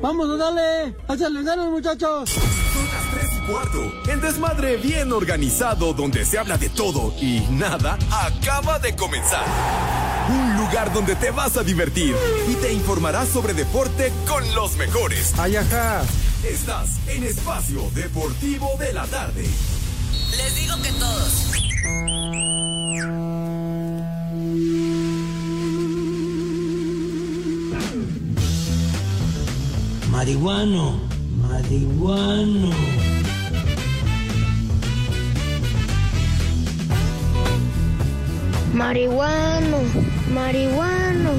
Vámonos, dale. Échale ganas, muchachos. Son las 3 y cuarto. El desmadre bien organizado donde se habla de todo y nada acaba de comenzar. Un lugar donde te vas a divertir y te informarás sobre deporte con los mejores. Ay, ajá. Estás en Espacio Deportivo de la Tarde. Les digo que todos. Marihuano, marihuano. Marihuano, marihuano.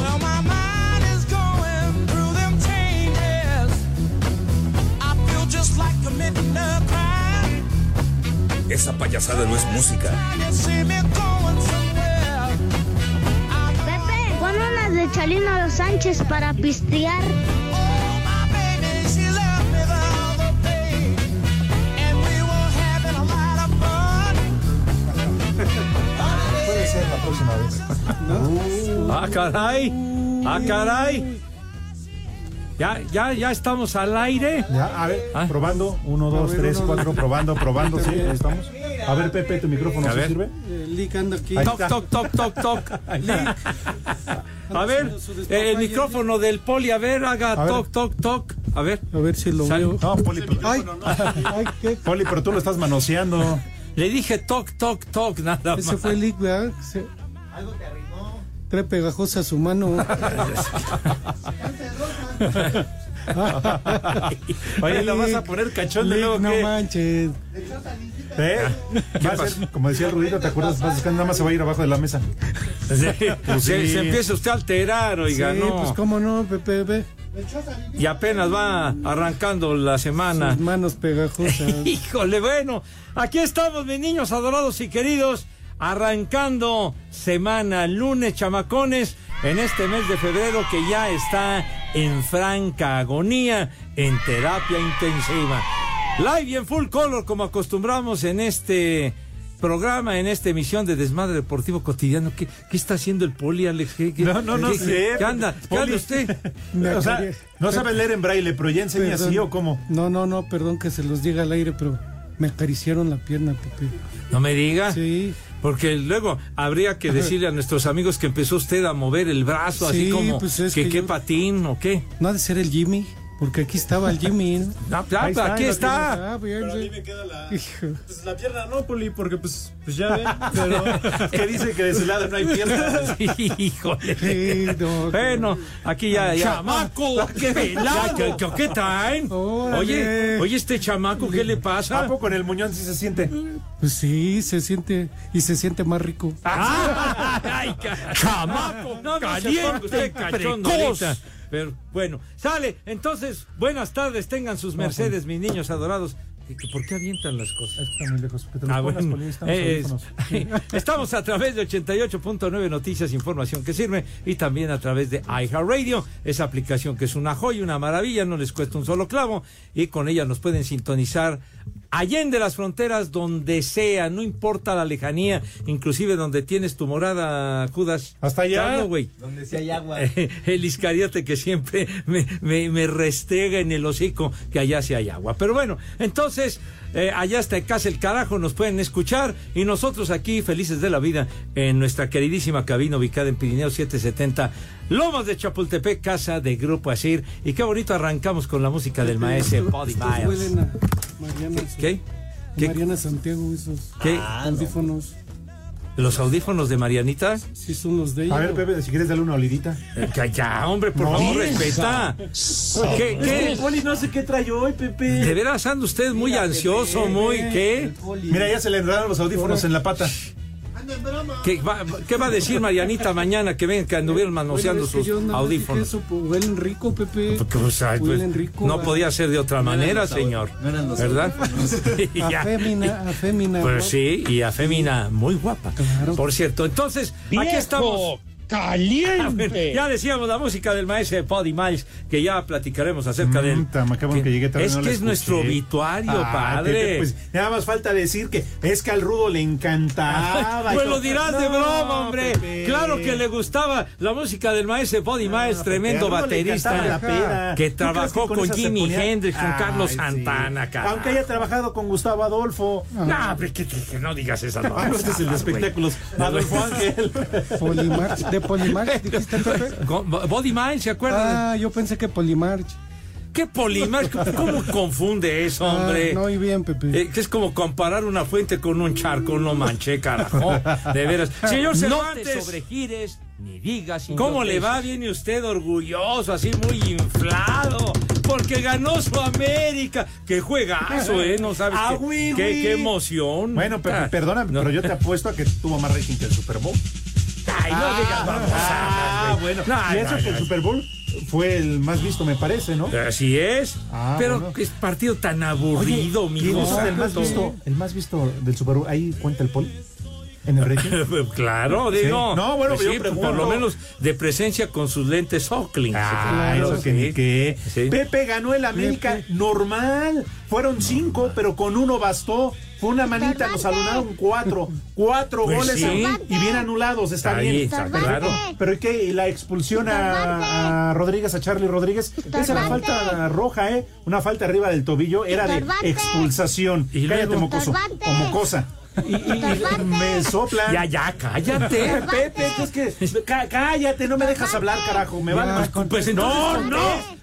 Well, my mind is going through them changes. I feel just like committing a crime. Esa payasada no es música. De Chalino Los Sánchez para pistear. Puede ser la próxima vez. Ah, caray. Ah, caray. Ya, ya, ya estamos al aire. Ya, a ver, Ah. probando. Uno, dos, ver, tres, uno, cuatro, probando, probando. Sí, ahí estamos. A ver, Pepe, tu micrófono A ¿sí sirve? Lick anda aquí. Ahí Toc, está. toc, toc, toc, toc. A ver, eh, el micrófono del poli, a ver, haga A ver. toc, toc, toc. A ver, A ver si lo Sal- veo. No, Poli, pero- Ay, ay, qué. Poli, pero tú lo estás manoseando. le dije toc, toc, toc, nada más. Ese fue el Lick, ¿verdad? Se- Trae pegajosa su mano. Oye, ¿lo vas a poner cachondo Lick, luego no qué? manches. ¿Eh? Va a ser, como decía el Rudito, ¿te acuerdas? Vas buscando, nada más se va a ir abajo de la mesa. Sí, Pues se, sí. se empieza usted a alterar, oiga, sí, no. pues cómo no, Pepe, ve. Y apenas va arrancando la semana. Sus manos pegajosas. Híjole, bueno, aquí estamos, mis niños adorados y queridos, arrancando semana, lunes, chamacones, en este mes de febrero que ya está en franca agonía, en terapia intensiva. Live y en full color, como acostumbramos en este programa, en esta emisión de Desmadre Deportivo Cotidiano. ¿Qué, qué está haciendo el poli, Alex? ¿Qué- qué- No, no, no qué- sé. ¿Qué anda? ¿Qué anda usted? O sea, no sabes leer en braille, pero ya enseña Perdón. así o cómo. No, no, no, perdón que se los diga al aire, pero me acariciaron la pierna, Pepe. No me diga. Sí. Porque luego habría que decirle a nuestros amigos que empezó usted a mover el brazo, así Sí, como pues es que, que qué yo- patín o qué. No ha de ser el Jimmy, porque aquí estaba el Jimmy. ¿no? Ah, ah, Ahí está, aquí ahí lo está. Ah, bien, sí. me queda la, Hijo. pues, la pierna no, Poli, porque pues, pues ya ven, pero Que dice que de su lado no hay piernas. Híjole. Sí, no, Bueno, aquí ya, ya. ¡Chamaco! ¡Qué velado! ¿Qué, qué, qué traen? Órale. Oye, oye, este chamaco, ¿qué le ¿A pasa? poco en el muñón sí se siente? Pues sí, se siente, y se siente más rico. Ah, ¡Ay, ca- chamaco! No, no se ponga usted cachondo ahorita. Pero bueno, sale. Entonces, buenas tardes, tengan sus mercedes, mis niños adorados. ¿Qué- qué- ¿Por qué avientan las cosas? Está muy lejos. Te Ah, bueno. Los Es- estamos a través de 88.9 Noticias, información que sirve, y también a través de iHeartRadio, esa aplicación que es una joya, una maravilla, no les cuesta un solo clavo, y con ella nos pueden sintonizar allende las fronteras, donde sea, no importa la lejanía, inclusive donde tienes tu morada, Judas. Hasta allá. Claro, güey. donde si hay agua. El iscariote que siempre me, me, me restrega en el hocico que allá sí hay agua. Pero bueno, entonces, eh, allá está casa el carajo, nos pueden escuchar y nosotros aquí felices de la vida en nuestra queridísima cabina ubicada en Pirineo 770, Lomas de Chapultepec, casa de Grupo Asir. Y qué bonito arrancamos con la música del maestro Miles. Mariana, ¿Qué? ¿Qué? Mariana Santiago, esos ¿Qué? audífonos. ¿Los audífonos de Marianita? Sí, son los de ella. A ver, Pepe, si quieres darle una olidita. Eh, Ya, ya, hombre, por No. favor, respeta. ¿Qué? ¿Qué? Poli, no sé qué trae hoy, Pepe. De veras anda usted muy ansioso, muy ¿qué? Mira, ya se le enredaron los audífonos en la pata. ¿Qué va, qué va a decir Marianita mañana que ven que anduvieron manoseando Bueno, es que sus yo dije audífonos? Eso, pues, huelen rico, Pepe. Porque, o sea, pues, Huelen rico. no a- podía ser de otra manera, señor. no eran los ¿Verdad? Y A ya. fémina, a fémina. Pues ¿no? sí, y a Femina muy guapa. Claro. Por cierto, entonces, aquí estamos. Caliente. Ya decíamos la música del maestro Buddy Miles, que ya platicaremos acerca de él. Ta, me acabo que llegué tarde, es no que es nuestro obituario, Ah, padre. Pues nada más falta decir que es que al Rudo le encantaba. Pues lo dirás de broma, hombre. Pepe. Claro que le gustaba la música del maestro Buddy Miles, tremendo baterista. Que ¿Tú crees trabajó que con se Jimi? Hendrix, con Ay, Carlos sí. Santana, cara. Aunque haya trabajado con Gustavo Adolfo. No, hombre, que, que- que no digas esas Ah, no, este es el de espectáculos. Adolfo Ángel. Polimarch, dijiste, Pepe. Miles, ¿se acuerdan? Ah, yo pensé que Polimarch. ¿Qué polimar? ¿Cómo confunde eso, hombre? Ah, no, y bien, Pepe. Eh, que es como comparar una fuente con un charco, no manché, carajo. De veras. Señor Cervantes. No te sobregires ni digas ¿Cómo le va? Viene usted orgulloso, así muy inflado. Porque ganó su América. Qué juegazo, ¿eh? No sabes Ah, qué, qué, qué emoción. Bueno, Pepe, Ah, perdóname, no. pero yo te apuesto a que tuvo más rating que el Super Bowl. Ay, no digas babosadas, Ah, bueno. No, y eso no, que el. Super Bowl fue el más visto, me parece, ¿no? Así es. Ah, pero bueno. es partido tan aburrido. ¿quién es el más visto? El más visto del Super Bowl. Ahí cuenta el poli. En el rating. Claro, digo. No, bueno, Pues yo sí, pregunto. por lo menos de presencia con sus lentes Oakley. Ah, Claro, eso que sí. ni qué. Sí. Pepe ganó el América Pepe. normal. Fueron cinco, pero con uno bastó. Fue una manita, nos anularon cuatro. Cuatro Pues goles sí. y bien anulados, está Ahí, bien. está claro. Pero ¿y qué? ¿Y la expulsión a, a Rodríguez, a Charlie Rodríguez? Esa era falta roja, ¿eh? Una falta arriba del tobillo. Era de expulsación. Y Cállate, mocoso. O mocosa. Y, y- me soplan. Ya, ya, cállate. Pepe, es que cá- cállate, no me dejas hablar, carajo. Me van con- Pues no, no,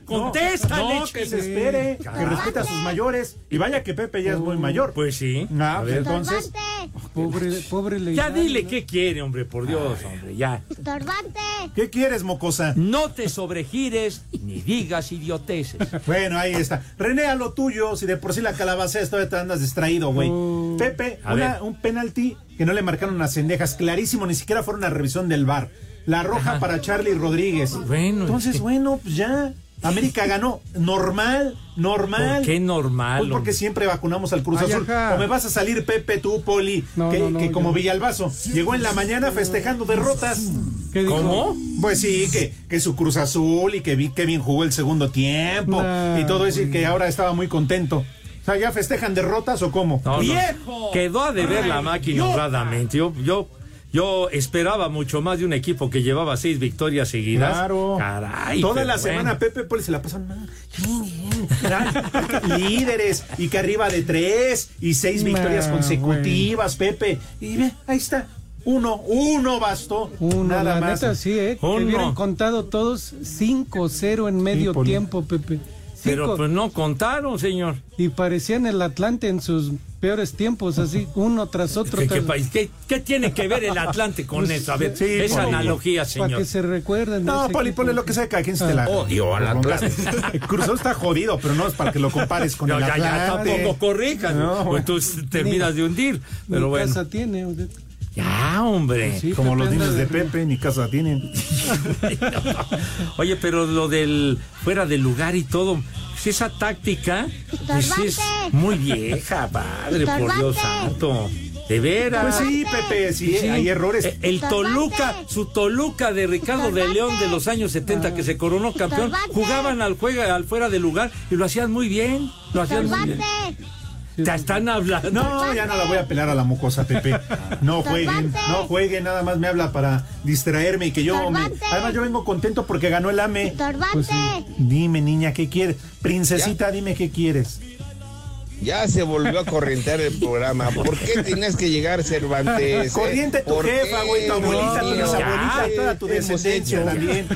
contéstale, No, que se espere, que respete a sus mayores. Y vaya que Pepe ya es muy mayor. Pues sí. Ah, A ver. entonces, Estorbante. Pobre, pobre Ya dile ¿no? qué quiere, hombre, por Dios, hombre, ya. Estorbante. ¿qué quieres, mocosa? No te sobregires ni digas idioteces. Bueno, ahí está. René, a lo tuyo, si de por sí la calabacea todavía te andas distraído, güey. Pepe, una- un penalti que no le marcaron a Cendejas, clarísimo, ni siquiera fue una revisión del VAR. La roja para Charlie Rodríguez. Bueno, Entonces, es que- bueno, pues ya. América ganó. Normal, normal. ¿Por qué normal? Pues porque hombre? siempre vacunamos al Cruz Ay, Azul. ajá. O me vas a salir, Pepe, tú, Poli, No, que, no, no, que como yo- Villalbazo llegó en la mañana festejando derrotas. ¿Qué dijo? ¿Cómo? Pues sí, que, que su Cruz Azul y que vi que bien jugó el segundo tiempo Nah, y todo eso y que ahora estaba muy contento. O sea, ¿ya festejan derrotas o cómo? No, no. ¡Viejo! Quedó a deber la máquina honradamente. Yo, yo, yo esperaba mucho más de un equipo que llevaba seis victorias seguidas. Claro. Caray. Toda la bueno. semana Pepe Poli se la pasan mal. líderes y que arriba de tres y seis Nah, victorias consecutivas, Pepe. Y ve, ahí está. Uno, uno bastó. Uno, nada la más. neta, sí, ¿eh? Uno. Que hubieran contado todos 5-0 en medio tiempo, Pepe. Pero Cinco. pues no contaron, señor. Y parecían el Atlante en sus peores tiempos, así, uno tras otro. ¿Qué, qué tras- país? ¿Qué- qué tiene que ver el Atlante con Pues, eso? A ver, sí, esa Poli. analogía, Para señor. que se recuerden. de No, Poli, ponle lo que sea, cada quien se te la. Odio al Atlante. El Cruz Azul está jodido, pero no es para que lo compares con No, el ya, ya, Atlante. tampoco corrijas. No, pues tú terminas de hundir. Pero bueno. casa tiene. Ya, hombre. sí, Como Pepe los niños de Pepe, ni casa tienen. Oye, pero lo del fuera de lugar y todo, pues esa táctica pues es muy vieja, padre, por Dios santo. De veras. Pues sí, Pepe, sí, Sí. hay errores. Eh, El. Toluca, su Toluca de Ricardo de. León de los años 70 que se coronó campeón, Estorbante. jugaban al juega al fuera de lugar y lo hacían muy bien, lo hacían muy bien. Te están hablando. No, ya no la voy a pelar a la mocosa, Pepe. No jueguen, no jueguen, nada más me habla para distraerme y que yo me... Además yo vengo contento porque ganó el AME. Estorbante. Dime, niña, ¿qué quieres? Princesita, dime qué quieres. Ya se volvió a corrientear el programa. ¿Por qué tienes que llegar, Cervantes? Corriente tu ¿Por jefa, qué? güey, tu abuelita, tu Dios mío. bisabuelita y toda tu descendencia también.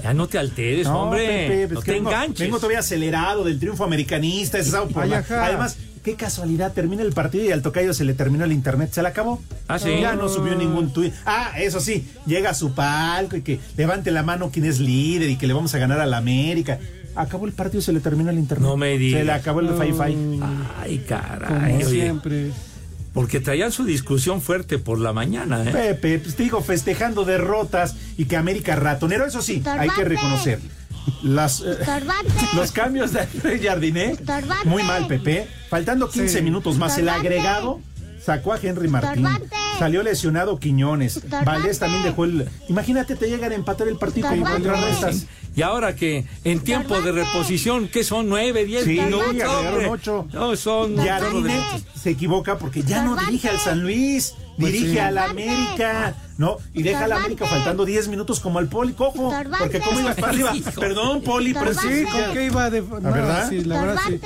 Ya no te alteres, No, hombre. Pepe, pues no te vengo, enganches. vengo todavía acelerado del triunfo americanista. por Ay. Además, qué casualidad, termina el partido y al tocayo se le terminó el internet. ¿Se le acabó? Ah, sí. Ya no subió ningún tuit. Ah, eso sí, llega a su palco y que levante la mano quien es líder y que le vamos a ganar a la América. Acabó el partido y se le terminó el internet. No me digas. Se le acabó el fi-fi. Ay, Como caray. oye, siempre. porque traían su discusión fuerte por la mañana, ¿eh? Pepe, pues te digo, festejando derrotas y que América ratonero, eso sí, hay que Estorbante. Las, eh, los cambios de Andrés Jardiné, muy mal, Pepe. Faltando 15 Sí. minutos más, el agregado sacó a Henry Martín. Salió lesionado Quiñones. Valdés también dejó el. Imagínate, te llegan a empatar el partido y contrarrestas. Y ahora que en tiempo de reposición, ¿qué son? ¿Nueve, diez Sí, minutos? agregaron hombre? ocho. No, son... Jardine se equivoca porque ya no dirige al San Luis, Pues dirige sí. al América, ¿no? Y deja al América faltando 10 minutos como al Poli, cojo. Porque cómo ibas para arriba. Perdón, Poli, pero sí. ¿con qué iba de.? No, verdad? sí, la verdad sí.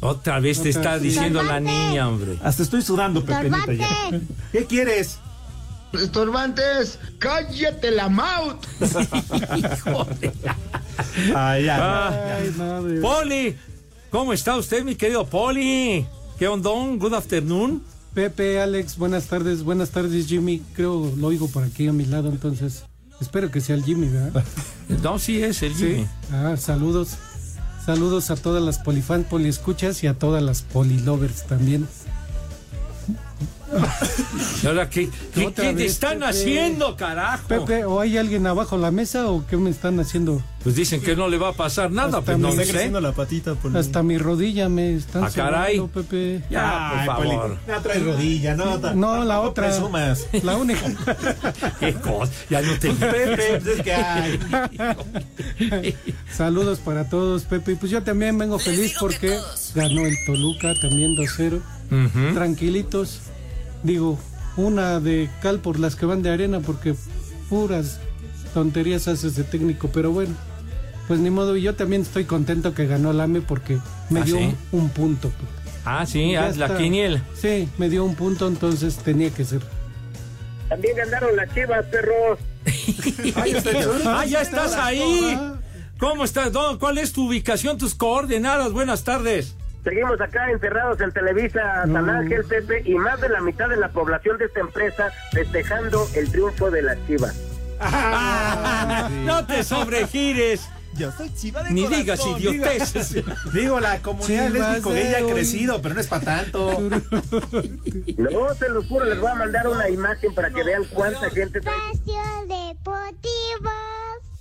Otra vez te Otra está vez. diciendo la niña, hombre. Hasta estoy sudando, Pepenita ya. ¿Qué quieres? Estorbantes, cállate la mouth. Ay, ya. Ah, Ay, no, de- Poli, ¿cómo está usted, mi querido Poli? ¿Qué ondón? Good afternoon. Pepe, Alex, buenas tardes. Buenas tardes, Jimmy. Creo lo oigo por aquí a mi lado, entonces. Espero que sea el Jimmy, ¿verdad? No, sí es el Sí. Jimmy. Ah, saludos. Saludos a todas las polifan, poliescuchas y a todas las polilovers también. ¿Y ahora qué, qué, qué te vez, están Pepe. haciendo, carajo? Pepe, ¿o hay alguien abajo la mesa o qué me están haciendo? Pues dicen que no le va a pasar nada, Hasta pues no Está sé. creciendo la patita, Poli. Hasta mi rodilla me están Ah, caray. sobando, Pepe. Ya, Ay, por favor. No traes rodilla, no. No, la otra. presumas. La única. Qué cosa. Ya no te Pepe, pues es que ay. Saludos para todos, Pepe. Y pues yo también vengo feliz porque ganó el Toluca, también 2-0. Ujú. Tranquilitos. Digo, una de cal por las que van de arena porque puras tonterías hace ese técnico. Pero bueno, pues ni modo. Y yo también estoy contento que ganó el AME porque me ¿Ah, dio sí? un, un punto. Ah, sí, haz la está. quiniela. Sí, me dio un punto, entonces tenía que ser. También ganaron las chivas, perros. Ah, ya estás ahí. ¿Cómo estás? ¿Dó- ¿Cuál es tu ubicación, tus coordenadas? Buenas tardes. Seguimos acá encerrados en Televisa San Ángel, Pepe, y más de la mitad de la población de esta empresa festejando el triunfo de las chivas. Ah, no te sobregires. Yo soy chiva de Ni corazón, digas idioteces. Digo, la comunidad lésbico gay ha crecido, pero no es para tanto. No, se los juro, les voy a mandar una imagen para que vean cuánta gente trae.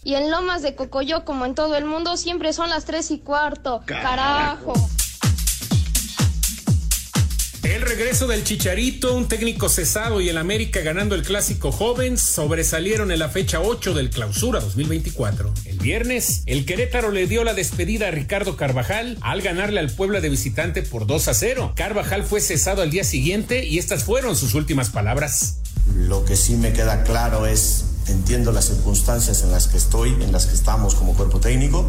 Y en Lomas de Cocoyo, como en todo el mundo, siempre son las tres y cuarto. Carajo. El regreso del Chicharito, un técnico cesado y el América ganando el clásico joven sobresalieron en la fecha 8 del clausura 2024. El viernes, el Querétaro le dio la despedida a Ricardo Carvajal al ganarle al Puebla de visitante por 2 a 0. Carvajal fue cesado al día siguiente y estas fueron sus últimas palabras. Lo que sí me queda claro es, entiendo las circunstancias en las que estoy, en las que estamos como cuerpo técnico,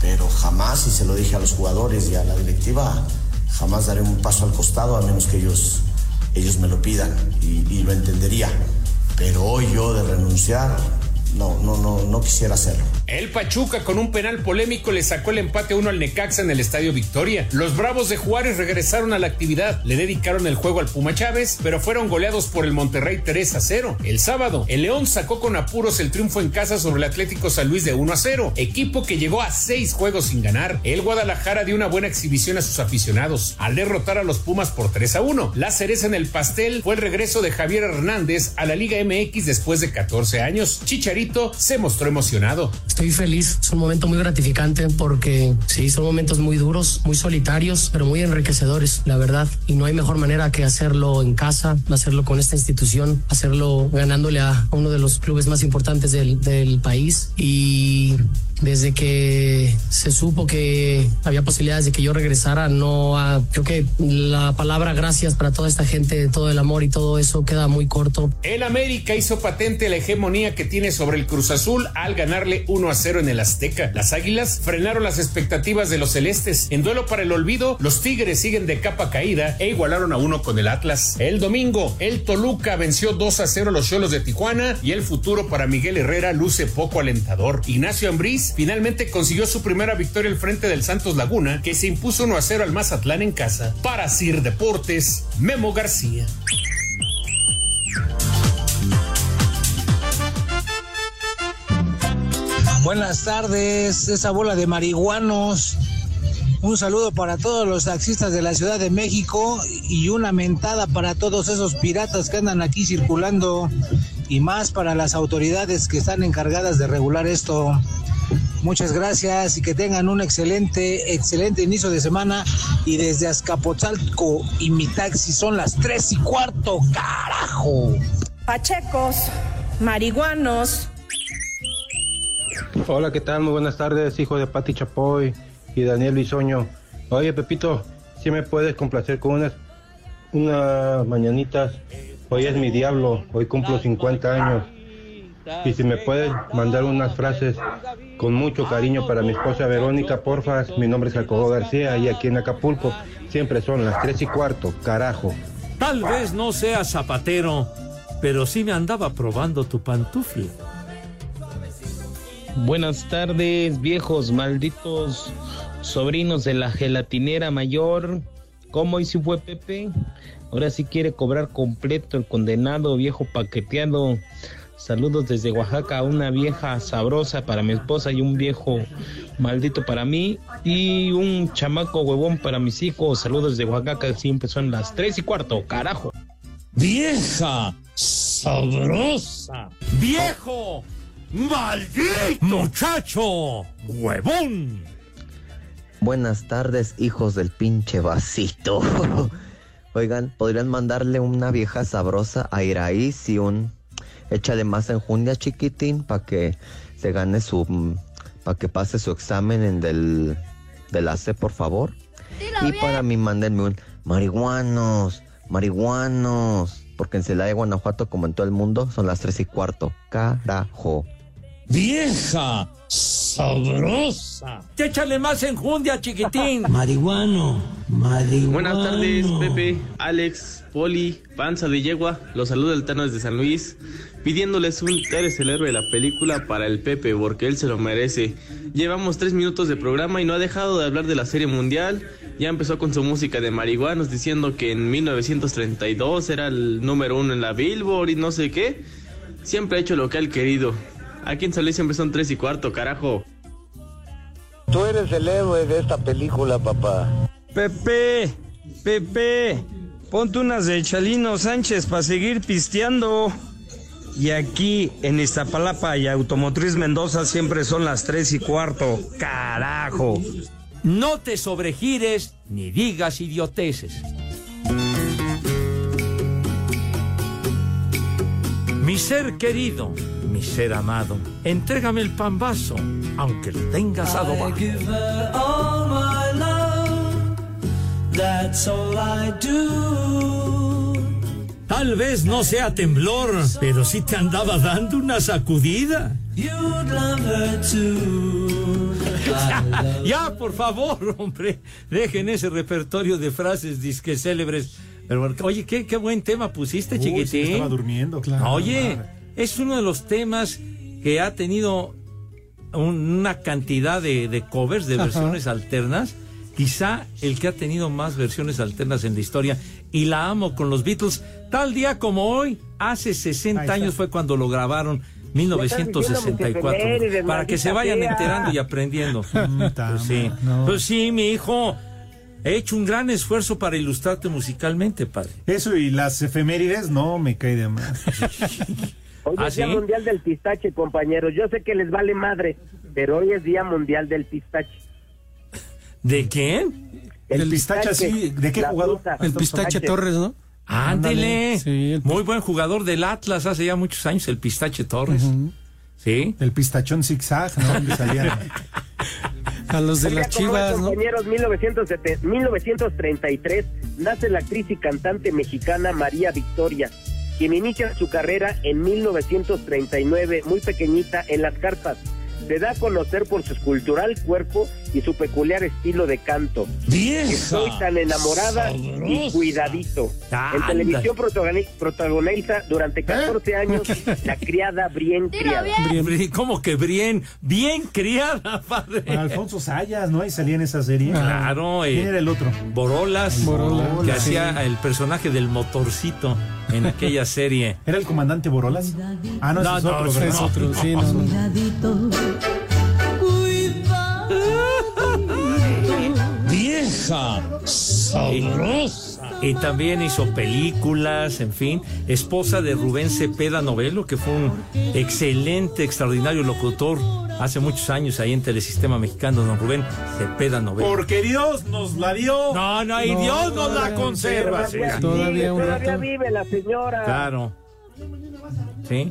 pero jamás, y se lo dije a los jugadores y a la directiva, jamás daré un paso al costado a menos que ellos, ellos me lo pidan y, y lo entendería. Pero hoy yo de renunciar, no, no, no, no quisiera hacerlo. El Pachuca con un penal polémico le sacó el empate 1 al Necaxa en el Estadio Victoria. Los Bravos de Juárez regresaron a la actividad, le dedicaron el juego al Puma Chávez, pero fueron goleados por el Monterrey 3 a 0. El sábado, el León sacó con apuros el triunfo en casa sobre el Atlético San Luis de 1 a 0, equipo que llegó a seis juegos sin ganar. El Guadalajara dio una buena exhibición a sus aficionados al derrotar a los Pumas por 3 a 1. La cereza en el pastel fue el regreso de Javier Hernández a la Liga MX después de 14 años. Chicharito se mostró emocionado. Estoy feliz, es un momento muy gratificante porque sí, son momentos muy duros, muy solitarios, pero muy enriquecedores, la verdad. Y no hay mejor manera que hacerlo en casa, hacerlo con esta institución, hacerlo ganándole a uno de los clubes más importantes del, del país. Y desde que se supo que había posibilidades de que yo regresara, no a- creo que la palabra gracias para toda esta gente, todo el amor y todo eso queda muy corto. El América hizo patente la hegemonía que tiene sobre el Cruz Azul al ganarle 1 a 0 en el Azteca. Las Águilas frenaron las expectativas de los celestes. En duelo para el olvido, los Tigres siguen de capa caída e igualaron a uno con el Atlas. El domingo, el Toluca venció 2 a 0 a los Cholos de Tijuana y el futuro para Miguel Herrera luce poco alentador. Ignacio Ambriz finalmente consiguió su primera victoria al frente del Santos Laguna, que se impuso 1 a 0 al Mazatlán en casa. Para Sir Deportes, Memo García. Buenas tardes, esa bola de marihuanos. Un saludo para todos los taxistas de la Ciudad de México y una mentada para todos esos piratas que andan aquí circulando y más para las autoridades que están encargadas de regular esto. Muchas gracias y que tengan un excelente, excelente inicio de semana. Y desde Azcapotzalco y mi taxi son las tres y cuarto, carajo. Pachecos, marihuanos. Hola, ¿qué tal? Muy buenas tardes, hijo de Pati Chapoy y Daniel Bisoño. Oye, Pepito, si me puedes complacer con unas, unas mañanitas. Hoy es mi diablo, hoy cumplo 50 años. Y si me puedes mandar unas frases con mucho cariño para mi esposa Verónica, porfa. Mi nombre es Jacobo García y aquí en Acapulco siempre son las 3 y cuarto, carajo. Tal vez no sea zapatero, pero sí me andaba probando tu pantufla. Buenas tardes, viejos malditos sobrinos de la gelatinera mayor. ¿Cómo y si fue Pepe? Ahora sí quiere cobrar completo el condenado viejo paqueteado. Saludos desde Oaxaca, una vieja sabrosa para mi esposa y un viejo maldito para mí y un chamaco huevón para mis hijos. Saludos desde Oaxaca, siempre son las tres y cuarto, carajo. Vieja sabrosa. Viejo maldito. Muchacho huevón. Buenas tardes, hijos del pinche vasito. Oigan, ¿podrían mandarle una vieja sabrosa a Iraíz y un échale más enjundia chiquitín para que se gane su para que pase su examen en del del AC, por favor? y para mí mándenme un marihuanos, marihuanos, porque en Celaya, Guanajuato, como en todo el mundo, son las tres y cuarto. Carajo. Vieja sabrosa. Échale más enjundia, chiquitín. Marihuano, marihuano. Buenas tardes, Pepe, Alex, Poli, Panza de Yegua. Los saluda el Tano desde San Luis. Pidiéndoles un Eres el héroe de la película para el Pepe, porque él se lo merece. Llevamos tres minutos de programa y no ha dejado de hablar de la serie mundial. Ya empezó con su música de marihuanos diciendo que en 1932 era el número uno en la Billboard y no sé qué. Siempre ha hecho lo que ha querido. Aquí en San Luis siempre son tres y cuarto, carajo. Tú eres el héroe de esta película, papá. Pepe, Pepe, ponte unas de Chalino Sánchez para seguir pisteando. Y aquí en Iztapalapa y Automotriz Mendoza siempre son las tres y cuarto. Carajo. No te sobregires ni digas idioteces. Mi ser querido, mi ser amado, entrégame el pambazo, aunque lo tengas adobado. Tal vez no sea temblor, pero sí te andaba dando una sacudida. ya, ya, por favor, hombre, dejen ese repertorio de frases disque célebres. Pero, oye, qué, qué buen tema pusiste, Uy, sí, chiquitín. estaba durmiendo, claro. Oye, es uno de los temas que ha tenido un- una cantidad de, de covers, de Ajá. versiones alternas. Quizá el que ha tenido más versiones alternas en la historia. Y la amo con los Beatles. Tal día como hoy, hace 60 Ahí está. años fue cuando lo grabaron. 1964. efemérides, Para que se vayan enterando y aprendiendo. Pues sí. Pues sí, mi hijo. He hecho un gran esfuerzo para ilustrarte musicalmente, padre. Eso y las efemérides, no me cae de más. Hoy ¿Ah, es Día sí? Mundial del Pistache, compañeros. Yo sé que les vale madre, pero hoy es Día Mundial del Pistache. ¿De quién? El pistache así, ¿de qué jugador? fruta. El pistache Torres, ¿no? Ándele. Sí, el- Muy buen jugador del Atlas hace ya muchos años, el Pistache Torres. Sí. El pistachón zigzag, ¿no? A los de Oiga, las ¿cómo chivas, ¿no? compañeros, 1970 1933 nace la actriz y cantante mexicana María Victoria, quien inicia su carrera en 1939, muy pequeñita, en las carpas. Se da a conocer por su escultural cuerpo y su peculiar estilo de canto. Vieja Estoy tan enamorada y sabrosa. cuidadito. En televisión protagoni- protagoniza durante 14 años La criada bien criada. Bien, ¿Cómo que bien? Bien criada, padre. Alfonso Sayas, ¿no? Ahí salía en esa serie. Claro, eh, ¿Quién era el otro? Borolas, Borolas, que sí. hacía el personaje del motorcito en aquella serie. ¿Era el comandante Borolas? Ah, no, No, es no, otro, ¿verdad? es otro, sí, no, no. Vieja sabrosa. Y también hizo películas, en fin. Esposa de Rubén Cepeda Novelo, que fue un excelente, extraordinario locutor hace muchos años ahí en Telesistema Mexicano, don Rubén Cepeda Novelo. Porque Dios nos la dio. No, no, y Dios nos la conserva. sí. Todavía un Todavía vive la señora. Claro. Sí.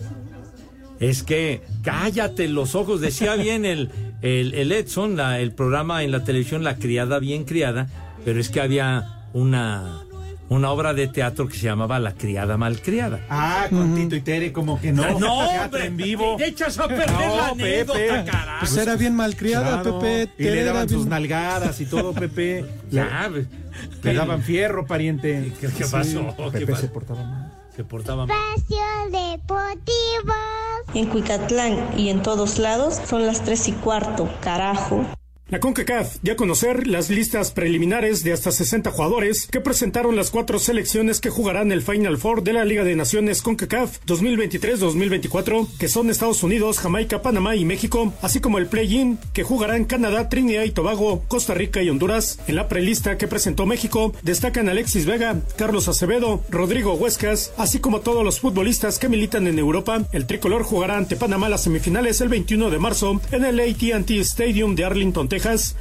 Es que cállate los ojos, decía bien el, el, el Edson, la- el programa en la televisión La criada bien criada, pero es que había una, una obra de teatro que se llamaba La criada malcriada. Ah, con Tito y Tere, como que no. No, hombre, en vivo. te echas a perder No, la anécdota, Pepe. carajo. Pues era bien malcriada, Claro, Pepe. Y le daban bien- sus nalgadas y todo, Pepe. Le, Ya, pues, le daban fierro, pariente. ¿Qué, qué pasó? ¿Qué Pepe pasó? se portaba mal. Se portaba mal. Espacio Deportivo. En Cuicatlán y en todos lados son las tres y cuarto, carajo. La CONCACAF dio a conocer las listas preliminares de hasta 60 jugadores que presentaron las cuatro selecciones que jugarán el Final Four de la Liga de Naciones CONCACAF 2023-2024, que son Estados Unidos, Jamaica, Panamá y México, así como el Play-In, que jugarán Canadá, Trinidad y Tobago, Costa Rica y Honduras. En la prelista que presentó México destacan Alexis Vega, Carlos Acevedo, Rodrigo Huescas, así como todos los futbolistas que militan en Europa. El tricolor jugará ante Panamá las semifinales el 21 de marzo en el AT&T Stadium de Arlington,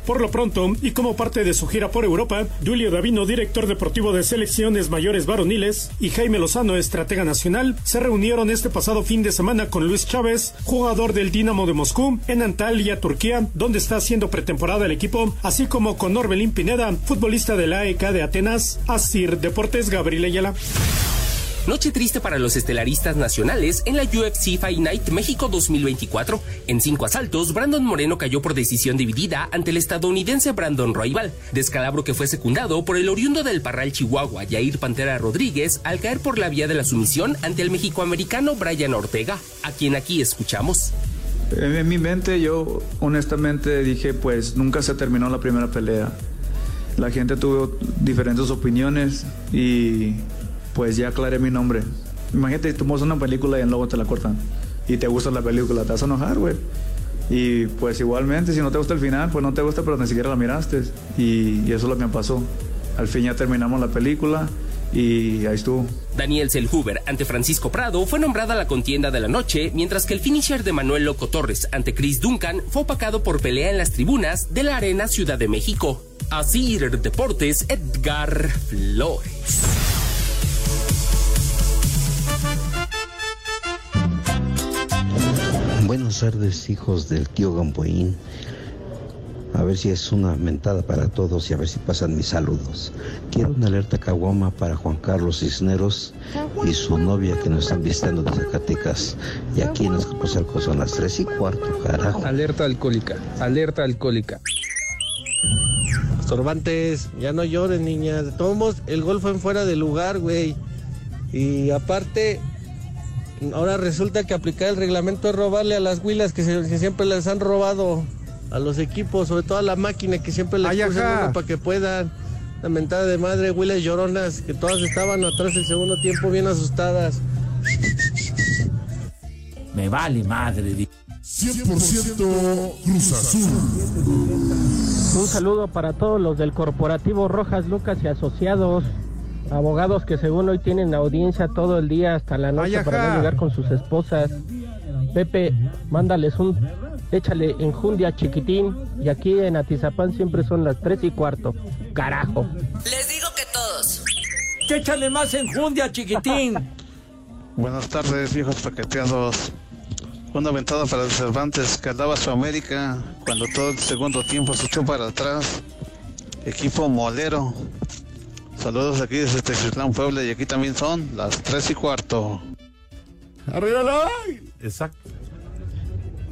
Por lo pronto, y como parte de su gira por Europa, Julio Davino, director deportivo de selecciones mayores varoniles, y Jaime Lozano, estratega nacional, se reunieron este pasado fin de semana con Luis Chávez, jugador del Dinamo de Moscú, en Antalya, Turquía, donde está haciendo pretemporada el equipo, así como con Orbelín Pineda, futbolista de la AEK de Atenas, Asir Deportes Gabriel Ayala. Noche triste para los estelaristas nacionales en la UFC Fight Night México 2024. En cinco asaltos, Brandon Moreno cayó por decisión dividida ante el estadounidense Brandon Roybal, descalabro que fue secundado por el oriundo del Parral Chihuahua, Yair Pantera Rodríguez, al caer por la vía de la sumisión ante el mexicoamericano Brian Ortega, a quien aquí escuchamos. En mi mente yo honestamente dije pues nunca se terminó la primera pelea. La gente tuvo diferentes opiniones y pues ya aclaré mi nombre. Imagínate, tú muestras una película y luego te la cortan. Y te gusta la película, te vas a enojar, güey. Y pues igualmente, si no te gusta el final, pues no te gusta, pero ni siquiera la miraste. Y, y eso es lo que me pasó. Al fin ya terminamos la película y ahí estuvo. Daniel Selhuber ante Francisco Prado fue nombrada la contienda de la noche, mientras que el finisher de Manuel Loco Torres ante Chris Duncan fue opacado por pelea en las tribunas de la Arena Ciudad de México. Así Deportes, Edgar Flores. Buenas tardes, hijos del tío Gamboín. A ver si es una mentada para todos y a ver si pasan mis saludos. Quiero una alerta caguama para Juan Carlos Cisneros y su novia que nos están visitando de Zacatecas. Y aquí en Azcapotzalco son las tres y cuarto, carajo. Alerta alcohólica, alerta alcohólica. Sorbantes, ya no lloren, niña. De todos modos, el gol fue en fuera de lugar, güey. Y aparte, ahora resulta que aplicar el reglamento es robarle a las huilas que, se- que siempre les han robado a los equipos, sobre todo a la máquina que siempre les uno para que puedan. La mentada de madre, huilas lloronas, que todas estaban atrás el segundo tiempo bien asustadas. Me vale madre. di- 100% Cruz Azul. Un saludo para todos los del corporativo Rojas Lucas y Asociados, abogados que según hoy tienen audiencia todo el día hasta la noche Ay, para no llegar con sus esposas. Pepe, mándales un, échale enjundia chiquitín y aquí en Atizapán siempre son las tres y cuarto. Carajo. Les digo que todos. Échale más enjundia, chiquitín. Buenas tardes, viejos paqueteados. Una ventada para el Cervantes que andaba su América cuando todo el segundo tiempo se echó para atrás. Equipo molero. Saludos aquí desde Texitlán, Puebla, y aquí también son las tres y cuarto. Arriba Exacto.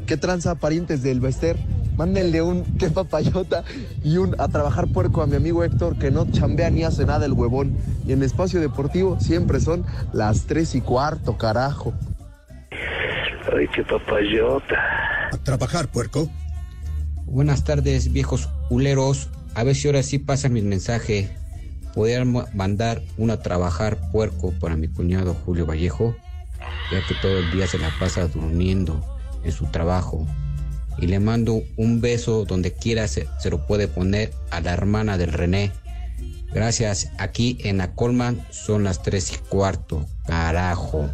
¿Qué tranza parientes del Bester? Mándenle un qué papayota y un a trabajar puerco a mi amigo Héctor que no chambea ni hace nada el huevón. Y en espacio deportivo siempre son las tres y cuarto, carajo. Ay, qué papayota. A trabajar, puerco. Buenas tardes, viejos huleros. A ver si ahora sí pasa mi mensaje. ¿Podrían ma- mandar una a trabajar puerco para mi cuñado Julio Vallejo? Ya que todo el día se la pasa durmiendo en su trabajo. Y le mando un beso donde quiera se, se lo puede poner a la hermana del René. Gracias. Aquí en la Colman son las tres y cuarto. Carajo.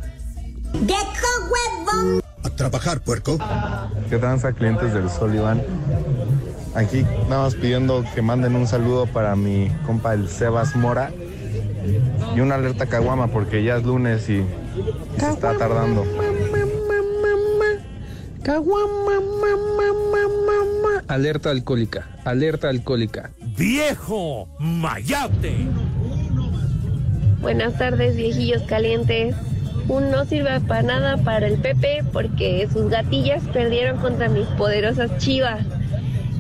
A trabajar, puerco. ¿Qué tranza clientes del Sol Iván? Aquí nada más pidiendo que manden un saludo para mi compa el Sebas Mora y una alerta caguama porque ya es lunes y, y se está tardando. Alerta alcohólica, alerta alcohólica. ¡Viejo mayate! Buenas tardes, viejillos calientes. Un no sirve para nada para el Pepe porque sus gatillas perdieron contra mis poderosas chivas.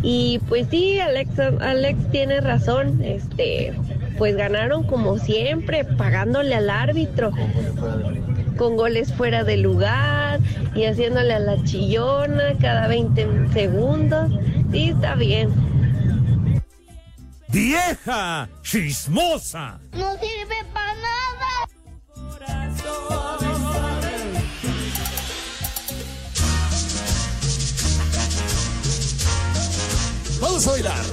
Y pues sí, Alex, Alex tiene razón. Este, pues ganaron como siempre, pagándole al árbitro con goles fuera de lugar y haciéndole a la chillona cada 20 segundos. Sí, está bien. ¡Vieja chismosa! No sirve para nada. Vamos a bailar.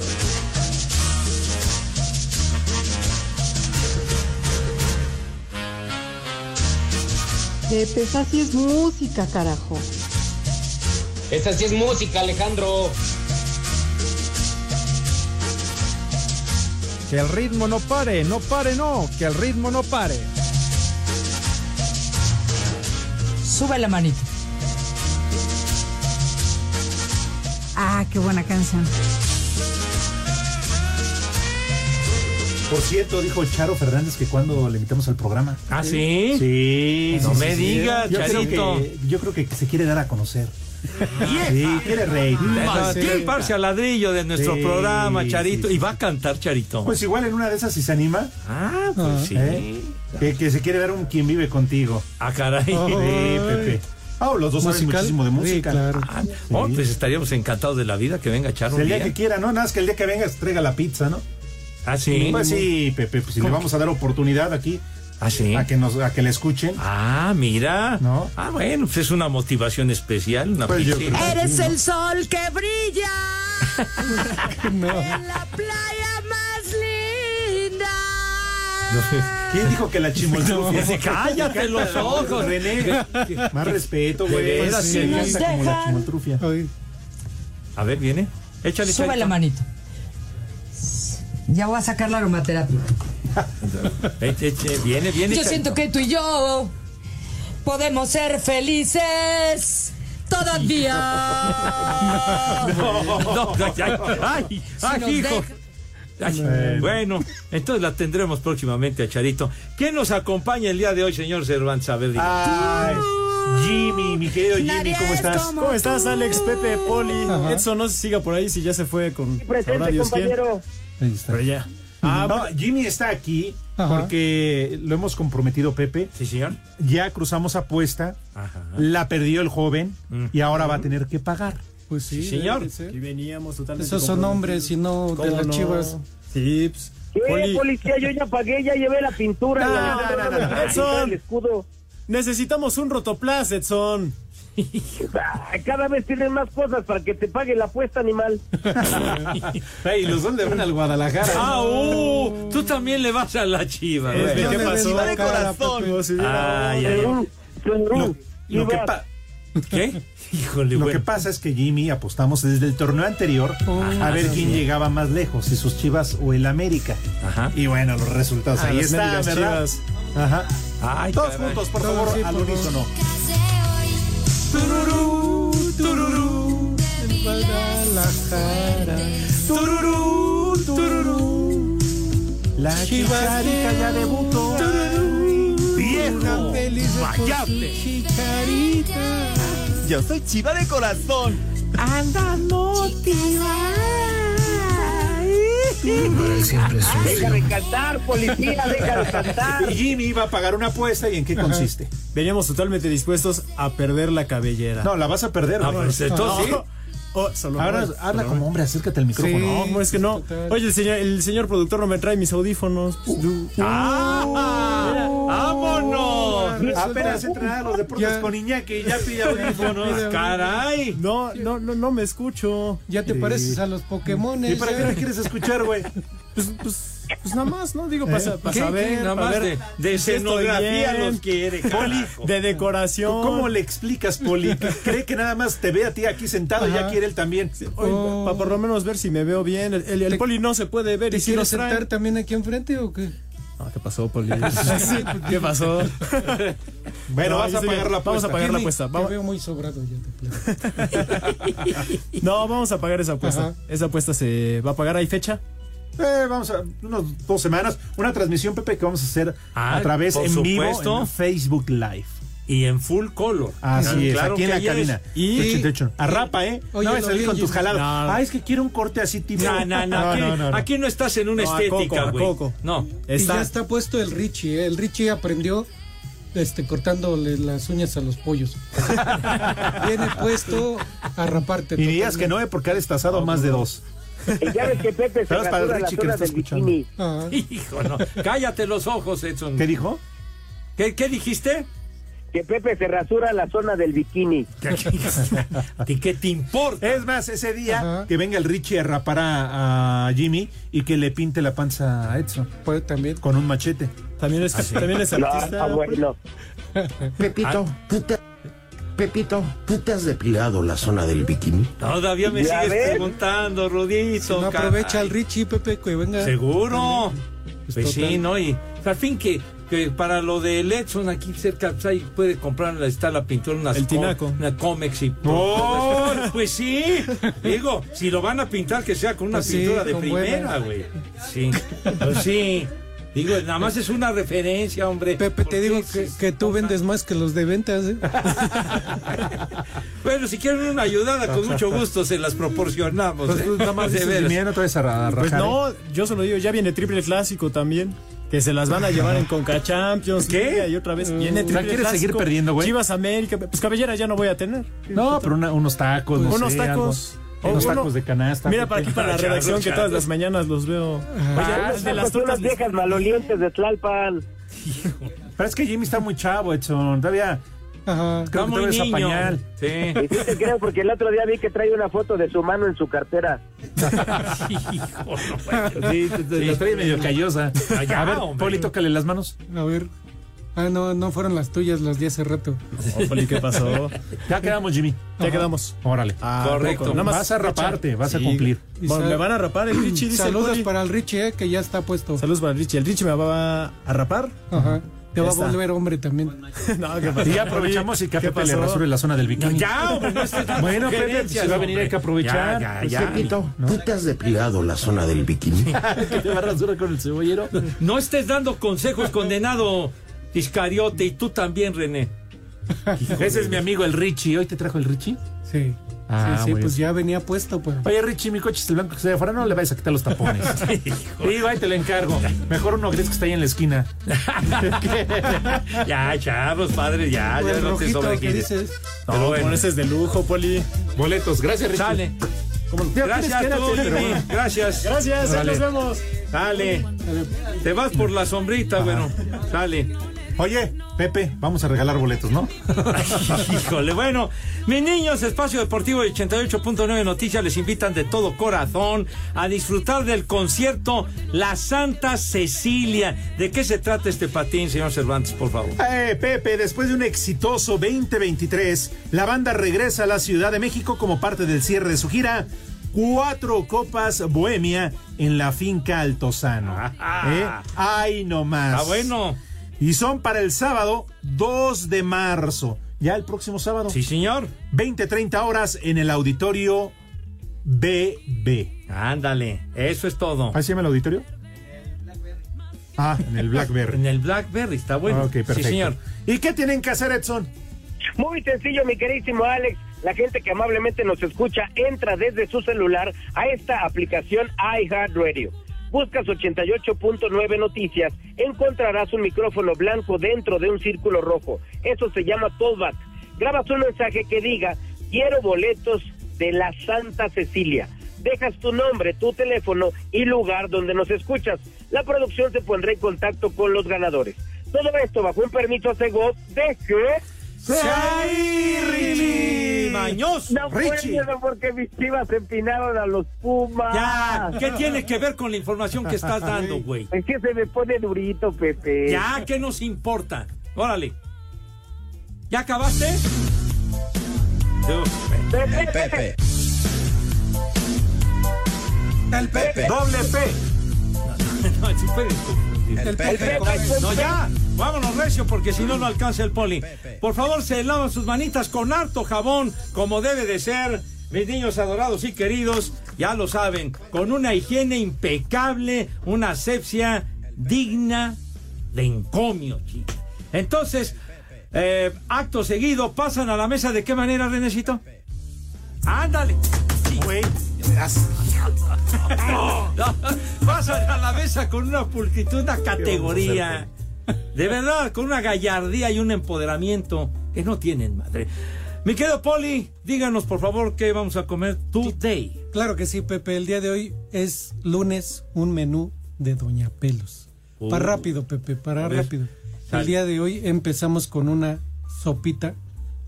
Pepe, esa sí es música, carajo. Esta sí es música, Alejandro. Que el ritmo no pare, no pare, no, que el ritmo no pare. Sube la manita. Ah, qué buena canción. Por cierto, dijo Charo Fernández que cuando le invitamos al programa. ¿Ah, sí? Sí. No sí, me sí. digas, yo creo Charito. que- yo creo que se quiere dar a conocer. Sí, quiere rey. Martín Parche al ladrillo de nuestro Sí, programa, Charito. sí, Y va a cantar, Charito. Pues igual en una de esas si se anima. Ah, pues sí. ¿eh? Que, que se quiere dar un quien vive contigo. Ah, caray. Sí, Pepe. Ah, los dos saben muchísimo de música. Sí, claro. Ah, oh, pues estaríamos encantados de la vida que venga echar un el día día. que quiera, ¿no? Nada más que el día que vengas traiga la pizza, ¿no? Ah, sí. Pues sí, Pepe, pues si le vamos a dar oportunidad aquí. Ah, sí. A que nos, a que le escuchen. Ah, mira. ¿No? Ah, bueno, pues es una motivación especial. Una Pues Eres el sol que brilla en la playa más linda. ¿Quién dijo que la chimoltrufia? No, cállate los ojos. René, más respeto, güey. veras, Sí, nos como la chimoltrufia. A ver, viene. Échale, Sube la manito. Ya voy a sacar la aromaterapia. Viene, viene. Yo siento que tú y yo podemos ser felices todavía. No, no, ay, ay, ay, hijo. Ay, Bueno. entonces la tendremos próximamente a Charito. ¿Quién nos acompaña el día de hoy, señor Cervantes? A ver, Jimmy, mi querido Jimmy, ¿cómo estás? ¿Cómo estás, Alex, Pepe, Poli? Edson, no se siga por ahí si ya se fue con Presente, quién. Ahí está. Pero ya. Ah, no, Jimmy está aquí Ajá. porque lo hemos comprometido, Pepe. Sí, señor. Ya cruzamos apuesta, Ajá. la perdió el joven Mm. y ahora va a tener que pagar. Pues sí, Sí, señor. Y veníamos totalmente Esos son hombres y no de ¿Cómo las no? chivas. Sí, pues, ¿Qué, Poli, policía? Yo ya pagué, ya llevé la pintura. No, la- no, no, no, no, la- Edson. el escudo. necesitamos un rotoplas, Edson. Ah, Cada vez tienen más cosas para que te pague la apuesta, animal. Ay, los dos le van al Guadalajara. Ah, uh, tú también le vas a la chiva. La de corazón. Ay, ay, ay. Perú, Lo que, pa- ¿Qué? Híjole, lo bueno. que pasa es que Jimmy apostamos desde el torneo anterior a ver quién llegaba más lejos, si sus chivas o el América. Ajá. Y bueno, los resultados Ah, ahí están, ¿verdad? Chivas. Ajá. Ay, Todos caray. juntos, por Todos, favor, sí, al por favor. unísono. Tururú, tururú, en Guadalajara. Tururú, tururú. La Chivas chicharita ya debutó. Su chicharita. Yo soy chiva de corazón. Anda Deja de cantar, policía, deja de cantar. Y Jimmy va a pagar una apuesta y en qué consiste. Veníamos totalmente dispuestos a perder la cabellera. No, la vas a perder. Ah, güey. pues entonces sí. Oh, solo Ahora habla solo como hombre, acércate al micrófono. No, no, es que no. Oye, el señor, el señor productor no me trae mis audífonos. Du- ¡Ah! ¡Vámonos! Apenas entran a los deportes Ya. con Iñaki y ya pide audífonos. ¡Caray! No, no, no, no me escucho. Ya te Sí. pareces a los ¿Y Pokémones. para qué me quieres escuchar, güey? Pues, pues, pues nada más, ¿no? Digo, para, ¿Eh? para saber. Nada más ver de- escenografía los quiere, Poli, de decoración. ¿Cómo le explicas, Poli? Que cree que nada más te ve a ti aquí sentado y ya quiere él también. Oye, para por lo menos ver si me veo bien. El, el- el ¿Te- poli no se puede ver. ¿Te ¿Y si sentar también aquí enfrente o qué? No, ¿Qué pasó, poli? ¿Qué pasó? Bueno, No, vas a pagar la Vamos a apuesta. pagar la apuesta. Te Vamos- veo muy sobrado ya. No, vamos a pagar esa apuesta. Ajá. Esa apuesta se va a pagar. ¿Hay fecha? Eh, vamos a unos dos semanas. Una transmisión, Pepe, que vamos a hacer Ah, a través en vivo supuesto. en Facebook Live. Y en full color. Así es, aquí en la ayer es- cabina. Y- 88. Arrapa, ¿eh? Oye, no vi con tus jalados. No. Ah, es que quiero un corte así tipo. No, no, no, aquí, aquí no estás en una No, estética, güey. No. Y Está. ya está puesto el Richie, ¿eh? El Richie aprendió este, cortándole las uñas a los pollos. Viene puesto a raparte. Y digas que no, eh, porque ha destazado más de dos. Y ya ves que Pepe se para el Richie que zona lo está del escuchando. bikini. Ah, Hijo, no. Cállate los ojos, Edson. ¿Qué dijo? ¿Qué, qué dijiste? Que Pepe se rasura la zona del bikini. ¿Y qué te importa? Es más, ese día Ajá. que venga el Richie a rapar a, a Jimmy y que le pinte la panza a Edson puede también. con un machete. También es, también es No, artista. ah, bueno. Pepito, ¿tú te... Pepito, ¿tú te has depilado la zona del bikini? Todavía me sigues ves. preguntando, Rudito. No aprovecha al Richie, Pepe, que venga. Seguro. Pues sí, total. ¿no? Y al fin que, que para lo de Edson aquí cerca pues, ahí puede comprar, está la pintura, unas El co- tinaco. una Comex y ¡Oh! Pues sí, digo, si lo van a pintar que sea con una Pues sí, pintura de primera, güey. Sí, pues sí. Digo, nada más es una referencia, hombre. Pepe, te ¿Por digo que, que tú vendes más que los de ventas. ¿eh? Bueno, si quieren una ayudada, con mucho gusto se las proporcionamos. Pues ¿eh? nada más De dices, veras. "Mira, no ra- Pues rajar, ¿eh?". no, yo se lo digo, ya viene triple clásico también. Que se las van a llevar en Conca Champions. ¿Qué? Y otra vez viene triple ¿quieres clásico. seguir perdiendo, güey? Chivas América. Pues cabellera ya no voy a tener. No, pero una- unos tacos, no unos sé, tacos. algo. Unos uno- tacos de canasta. Mira para aquí, para la redacción, que todas las mañanas los veo. Oye, Ah, el de las tortas. viejas malolientes de Tlalpan. Pero es que Jimmy está muy chavo, Edson. Todavía Ajá. creo que pañal. Sí. Y sí te creo porque el otro día vi que trae una foto de su mano en su cartera. Hijo, no, Sí, te- te- la trae medio callosa. Ah, ya, a ver, hombre. Poli, tócale las manos. A ver. Ah, no, no fueron las tuyas las de hace rato. Oh, Poli, ¿qué pasó? Ya quedamos, Jimmy. Ya quedamos. Órale. Ah, Correcto. Nada más vas a raparte, vas a Sí. cumplir. Bueno, sal- me van a rapar el Richie, dice Saludos para el Richie, eh, que ya está puesto. Saludos para el Richie. El Richie me va a rapar. Ajá. Te Ya va a volver hombre también. no, ¿qué pasó? Y ya aprovechamos y que a ¿Qué Pepe le rasure la zona del bikini. Ya, hombre, no Bueno, Pepe, se va a venir, hay que aprovechar. Ya, Pues, ya, ya. Pepito, ¿tú te has depilado la zona del bikini? que te va a rasurar con el cebollero. No estés dando consejos, condenado Iscariote, y tú también, René. Ese es mi amigo el Richie. ¿Hoy te trajo el Richie? Sí. Ah, sí, sí, pues bien. ya venía puesto, pues. Oye, Richie, mi coche es el blanco que está de afuera. No le vayas a quitar los tapones. Digo, ahí te lo encargo. Mejor uno gris que está ahí en la esquina. Ya, chavos, padre, ya, ya no te sobregires. Pero No, bueno. con ese es de lujo, Poli. Boletos. Gracias, Richie. Sale. Gracias, quédate, tú, bueno. Gracias. Gracias, ahí nos vemos. Dale. Te vas por la sombrita, bueno. Sale. Oye, Pepe, vamos a regalar boletos, ¿no? Híjole, bueno, mis niños, Espacio Deportivo de 88.9 Noticias les invitan de todo corazón a disfrutar del concierto La Santa Cecilia. ¿De qué se trata este patín, señor Cervantes, por favor? Eh, Pepe, después de un exitoso 2023, la banda regresa a la Ciudad de México como parte del cierre de su gira. Cuatro copas Bohemia en la finca Altozano. ¿Eh? Ay, no más. Ah, bueno. Y son para el sábado 2 de marzo. Ya el próximo sábado. Sí, señor. 20-30 horas en el auditorio BB. Ándale, eso es todo. ¿Así se llama el auditorio? Ah, en el Blackberry. En el Blackberry, está bueno. Ok, perfecto. Sí, señor. ¿Y qué tienen que hacer, Edson? Muy sencillo, mi queridísimo Alex. La gente que amablemente nos escucha entra desde su celular a esta aplicación iHeartRadio. Buscas 88.9 noticias, encontrarás un micrófono blanco dentro de un círculo rojo. Eso se llama Tollback. Grabas un mensaje que diga, quiero boletos de la Santa Cecilia. Dejas tu nombre, tu teléfono y lugar donde nos escuchas. La producción se pondrá en contacto con los ganadores. Todo esto bajo un permiso Segov de ¡Richie! mañoso. No puedo porque mis chivas empinaron a los Pumas. Ya, ¿qué tiene que ver con la información que estás dando, güey? Es que se me pone durito, Pepe. Ya, ¿qué nos importa? Órale. ¿Ya acabaste? Pepe, Pepe. El Pepe. Doble P. No, sí El Pepe. No, ya, vámonos recio porque si no, no alcanza el poli. Por favor, se lavan sus manitas con harto jabón, como debe de ser. Mis niños adorados y queridos, ya lo saben, con una higiene impecable, una asepsia digna de encomio, chicos. Entonces, eh, acto seguido, pasan a la mesa de qué manera, Renecito? Ándale. Sí. Güey, Pasan a la mesa con una pulcritud, una categoría. De verdad, con una gallardía y un empoderamiento que no tienen madre. Mi querido Poli, díganos por favor qué vamos a comer today. Claro que sí, Pepe. El día de hoy es lunes, un menú de Doña Pelos. Para rápido, Pepe, para rápido. sale. El día de hoy empezamos con una sopita,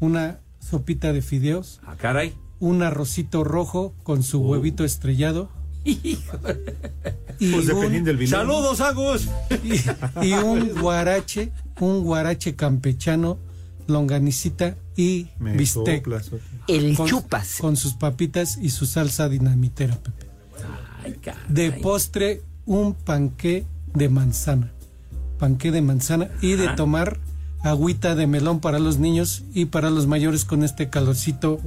una sopita de fideos, Ah, caray. Un arrocito rojo con su Uh. huevito estrellado. Y Pues dependiendo del vino. Saludos, Agus. y, y un guarache, un guarache campechano, longanicita y Me bistec. sopla, sopla. El con, chupas. con sus papitas y su salsa dinamitera, Pepe. Ay. De postre, un panqué de manzana. Panqué de manzana y de Ajá. tomar agüita de melón para los niños y para los mayores con este calorcito,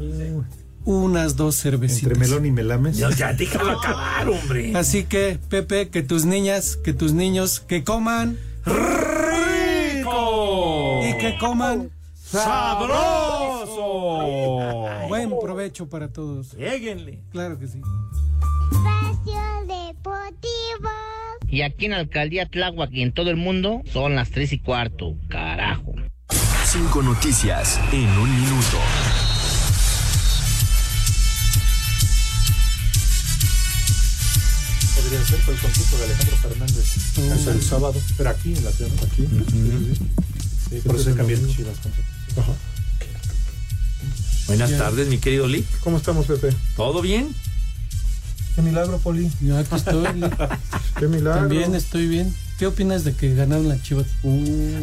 unas dos cervecitas. Entre melón y melames. Ya, ya, déjalo acabar, hombre. Así que, Pepe, que tus niñas, que tus niños, que coman ¡Rico! y que coman ¡Sabroso! buen provecho para todos. Lléguenle. Claro que sí. Espacio Deportivo. Y aquí en alcaldía Tláhuac y en todo el mundo son las tres y cuarto. Carajo. Cinco noticias en un minuto. Ser por el concurso de Alejandro Fernández. Es el sábado. Pero aquí en la ciudad. Aquí. Sí, sí. Sí, por eso cambié de chivas. Ajá. Buenas Ya. tardes, mi querido Lick. ¿Cómo estamos, Pepe? ¿Todo bien? Qué milagro, Poli. Yo aquí estoy. Qué milagro. También estoy bien. ¿Qué opinas de que ganaron las chivas?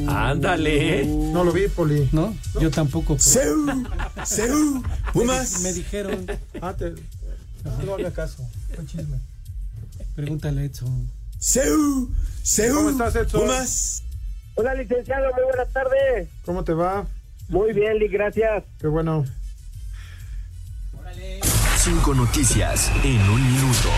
Ándale. No lo vi, Poli. ¿No? Yo tampoco. pero- Seu, Seu, Pumas. Me dijeron. Ah, te. No haga caso. Fue chisme. Pregúntale a Edson. Seu, Seu, ¿Cómo estás, Edson? Pumas. Hola, licenciado, muy buenas tardes. ¿Cómo te va? Muy bien, Lee, gracias. Qué bueno. Cinco noticias en un minuto.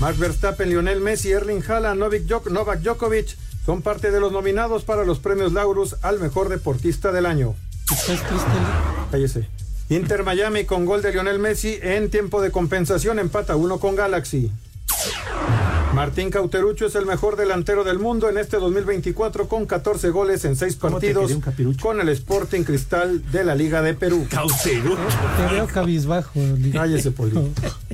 Max Verstappen, Lionel Messi, Erling Haaland, Novik Djok- Novak Djokovic son parte de los nominados para los premios Laurus al mejor deportista del año. ¿Estás triste? Cállese. Inter Miami con gol de Lionel Messi en tiempo de compensación empata uno con Galaxy. Martín Cauterucho es el mejor delantero del mundo en este 2024 con 14 goles en 6 ¿Cómo te partidos con el Sporting Cristal de la Liga de Perú. Cauterucho. Te veo cabizbajo. Cállese, Poli.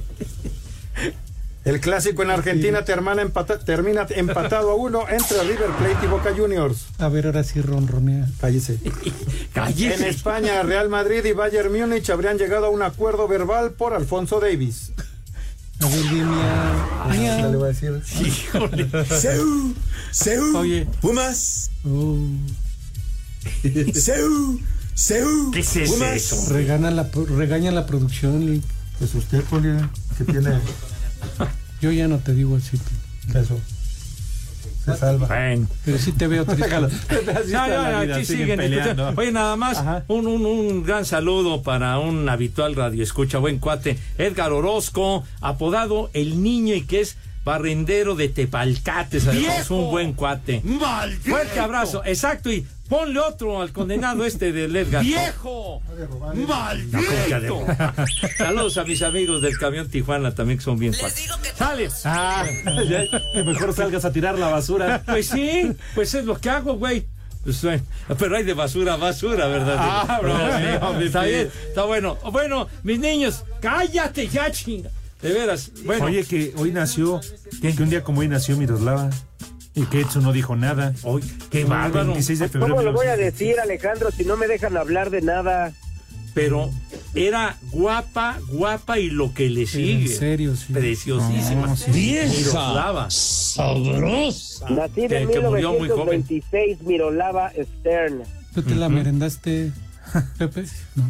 El clásico en Argentina termina, empata- termina empatado a uno entre River Plate y Boca Juniors. A ver, ahora sí ronronea. Cállese. Cállese. En España, Real Madrid y Bayern Múnich habrían llegado a un acuerdo verbal por Alfonso Davis. A ver, di miau. Ya le voy a decir. Híjole. Seu, Seu, Oye. Pumas. Oh, Seu, Seu, ¿Qué es Pumas. eso? regaña, la, pro- regaña la producción. Pues usted, Poli, que tiene Yo ya no te digo así. eso. Se salva. Bueno. Pero sí te veo triste. No, no, no, aquí siguen escuchando. Oye, nada más, un, un, un gran saludo para un habitual radio escucha, buen cuate, Edgar Orozco, apodado El Niño y que es barrendero de Tepalcates, además, un buen cuate. ¡Maldito! Fuerte abrazo, exacto, y ponle otro al condenado este del Edgar. ¡Viejo! No, ¿cómo que robar? Saludos a mis amigos del camión Tijuana también que son bien cuates. Sales. Ah, que mejor salgas a tirar la basura. Pues sí, pues es lo que hago, güey. Pues, bueno, pero hay de basura a basura, ¿verdad? Ah, No, bro, está bien, está bueno. Bueno, mis niños, cállate ya, chinga. De veras, bueno. Oye, que hoy nació, que un día como hoy nació Miroslava. Y que Edson no dijo nada. Hoy, qué bárbaro. 26 de febrero. ¿Cómo lo voy a 1900. decir, Alejandro, si no me dejan hablar de nada? pero era guapa, guapa y lo que le sigue. En serio, sí. Preciosísima. No, sí. Miroslava. Nacida en Que- que murió muy joven. 1926, Miroslava Stern. ¿Tú te la merendaste, Pepe? No.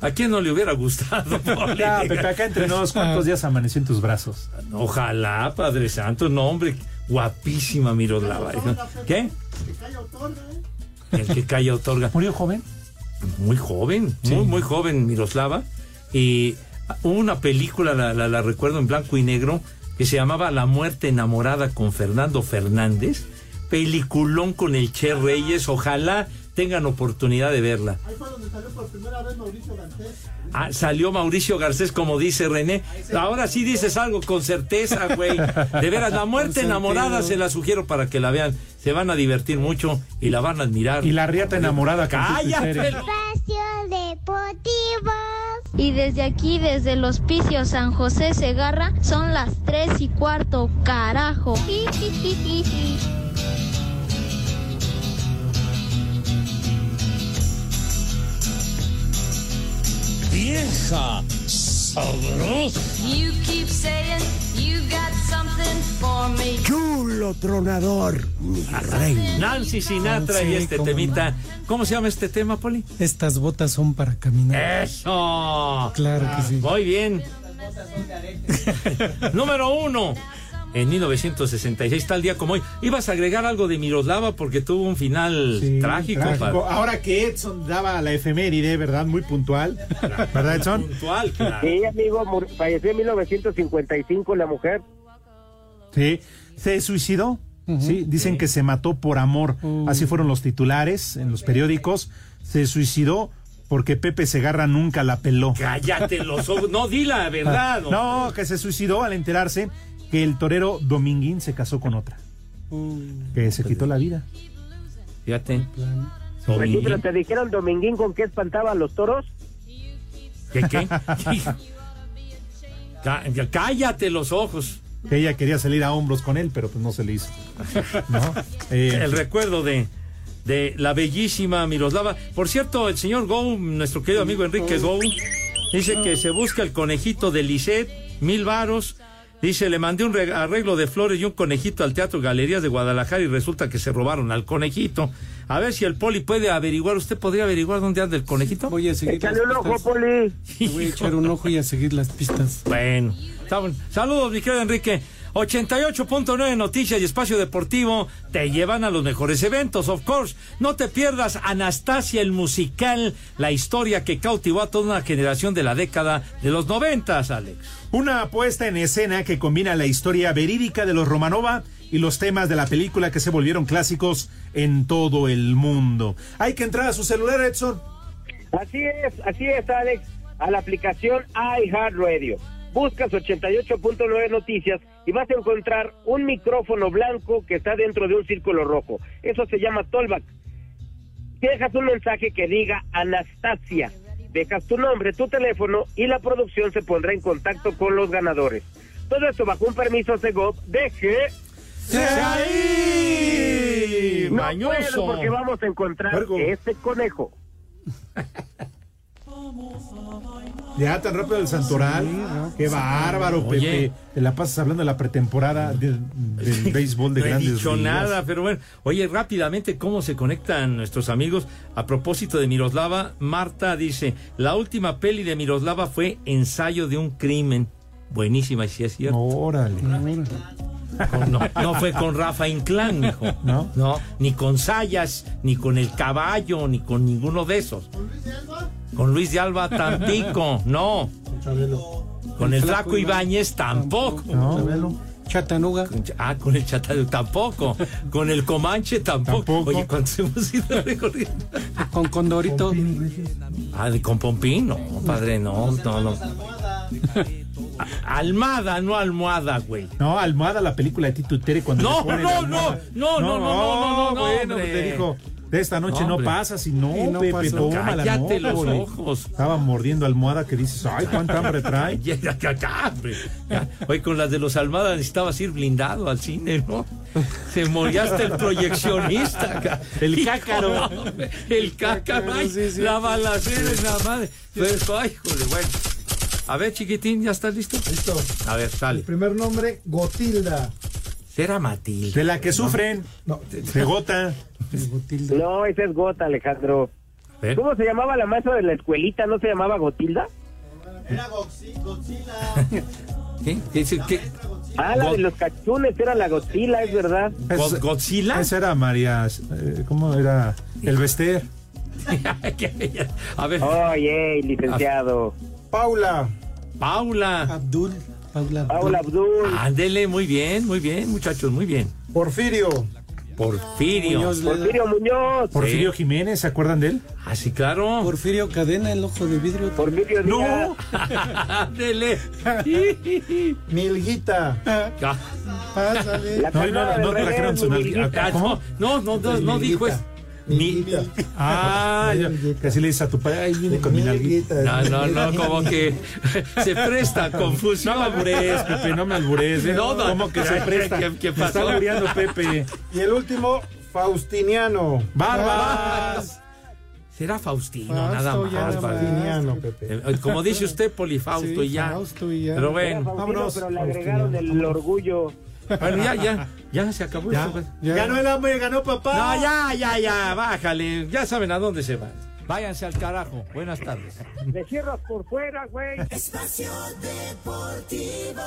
¿A quién no le hubiera gustado? Ya, Pepe, acá entre nos, ¿cuántos días amaneció en tus brazos? Ojalá, Padre Santo, no, hombre, guapísima Miroslava. ¿Qué? El que calla otorga. ¿Murió joven? Muy joven, muy, muy joven Miroslava. Y hubo una película, la, la- la recuerdo en blanco y negro, que se llamaba La muerte enamorada con Fernando Fernández. Peliculón con el Che Reyes. Ojalá tengan oportunidad de verla. Ah, salió Mauricio Garcés, como dice René. Ahora sí dices algo con certeza, güey. De veras, la muerte enamorada se la sugiero para que la vean. Se van a divertir mucho y la van a admirar. Y la riata enamorada. ¡Cállate! Espacio Deportivo. Y desde aquí, desde el hospicio San José Segarra, son las tres y cuarto, carajo. Vieja sabrosa. You keep saying you got something for me. Chulo tronador, mi reina. Nancy Sinatra y este cómo temita. ¿Cómo se llama este tema, Poli? Estas botas son para caminar. ¡Eso! Claro que sí. Muy bien. Número uno. En 1966, tal día como hoy. Ibas a agregar algo de Miroslava porque tuvo un final Sí, trágico. trágico. Ahora que Edson daba la efeméride, ¿verdad? Muy puntual. ¿Verdad, Edson? Puntual, claro. Sí, amigo, falleció en 1955 la mujer. Sí. ¿Se suicidó? Sí, dicen que se mató por amor. Así fueron los titulares en los periódicos. Se suicidó porque Pepe Segarra nunca la peló. Cállate los ojos. No, di la verdad. hombre. No, que se suicidó al enterarse que el torero Dominguín se casó con otra. Que se quitó la vida. Fíjate. Pues sí, pero te dijeron Dominguín con qué espantaba a los toros. ¿Qué, qué? Cá- Cállate los ojos. Que ella quería salir a hombros con él, pero pues no se le hizo. ¿No? Eh, el recuerdo de, de la bellísima Miroslava. Por cierto, el señor Go, nuestro querido amigo Enrique Go, dice que se busca el conejito de Lisset, mil varos. Dice, le mandé un reg- arreglo de flores y un conejito al Teatro Galerías de Guadalajara y resulta que se robaron al conejito. A ver si el poli puede averiguar. ¿Usted podría averiguar dónde anda el conejito? Voy a seguir Échale las un ojo, pistas. Poli. Voy a echar un ojo y a seguir las pistas. Bueno, está bueno. saludos, mi querido Enrique. 88.9 Noticias y Espacio Deportivo te llevan a los mejores eventos, of course. No te pierdas Anastasia el musical, la historia que cautivó a toda una generación de la década de los noventas, Alex. Una puesta en escena que combina la historia verídica de los Romanova y los temas de la película que se volvieron clásicos en todo el mundo. Hay que entrar a su celular, Edson. Así es, así es, Alex, a la aplicación iHeartRadio. Buscas 88.9 noticias y vas a encontrar un micrófono blanco que está dentro de un círculo rojo. Eso se llama Tollback. Dejas un mensaje que diga Anastasia. Dejas tu nombre, tu teléfono y la producción se pondrá en contacto con los ganadores. Todo esto bajo un permiso Segov de que... ahí! No Mañoso. puedo porque vamos a encontrar Puerco. este conejo. Ya tan rápido el Santoral. Qué bárbaro, Oye. Pepe. Te la pasas hablando de la pretemporada de- del béisbol de no he dicho ligas. nada, pero bueno. Oye, rápidamente, ¿cómo se conectan nuestros amigos? A propósito de Miroslava, Marta dice, la última peli de Miroslava fue Ensayo de un crimen. Buenísima, y sí es cierto. Órale. Con- no, no fue con Rafa Inclán, mijo. ¿No? No, ni con Sayas, ni con el caballo, ni con ninguno de esos. Con Luis de Alba tampoco, no. Con el flaco Ibáñez tampoco. No. Chatanuga. Ah, con el Chatanuga tampoco. Con el Comanche tampoco. Tampoco. Oye, ¿cuántos hemos ido recorriendo? Con Condorito. Ah, de con Pompín, no, padre, no, no, no. Almada, no almohada, güey. No, Almohada, la película de Tito Tere cuando No, no, almohada. no, no, no, no, no, no, no, bueno, te dijo. De esta noche No, no, pasa, si no, Y no Pepe, toma la nota, los güey. ojos. Estaba mordiendo almohada que dices, ay, cuánta hambre trae. Ya, ya, ya. Oye, con las de los Almada necesitabas ir blindado al cine, ¿no? Se moría hasta el proyeccionista. ca- El cácaro. El cácaro, ay, sí, sí. la balacera en la madre. Pues, ay, joder, bueno. A ver, chiquitín, ¿ya estás listo? Listo. A ver, sale. Primer nombre, Gotilda. Será Matilde. De la que sufren, No, de gota. No, esa es Gota, Alejandro. ¿Cómo se llamaba la maestra de la escuelita? ¿No se llamaba Gotilda? ¿Qué? ¿Qué? ¿Qué? qué? Ah, la de los cachunes era la Godzilla, es verdad. God- ¿Godzilla? Esa era María, eh, ¿cómo era? El Bester. A ver, Oye, licenciado. Paula. Paula. Abdul. Paula. Paula Abdul. Ándele, muy bien, muy bien, muchachos, muy bien. Porfirio. Porfirio. Muñoz. Porfirio Muñoz. Porfirio Jiménez, ¿se acuerdan de él? Ah, sí, claro. Porfirio Cadena, el ojo de vidrio. Porfirio Díaz. No, Ándele. Milguita. Ah, Pásale. La no, no, no, trajeron su nalguita. no, no, no dijo eso. Mi-. Ah, así le dices a tu padre, ahí viene con mi nalguita. No, no, no, como que se presta confusión. No me albures, Pepe, no me albures. ¿eh? No, no. ¿Cómo que se ¿Qué- presta? qué- qué Me pasó? está albureando Pepe. Y el último, Faustiniano. ¡Barbas! Será Faustino, Fausto, nada más. Faustiniano, Pepe. Eh, Como dice usted, Polifausto Sí, y ya. Fausto y ya. Pero bueno, vámonos, pero le agregaron el orgullo. Bueno, ya, ya, ya se acabó Ya. esto. pues. Ya. Ganó el hambre, ganó papá. No, ya, ya, ya, bájale. Ya saben a dónde se van. Váyanse al carajo. Buenas tardes. Me cierras por fuera, güey. Espacio Deportivo.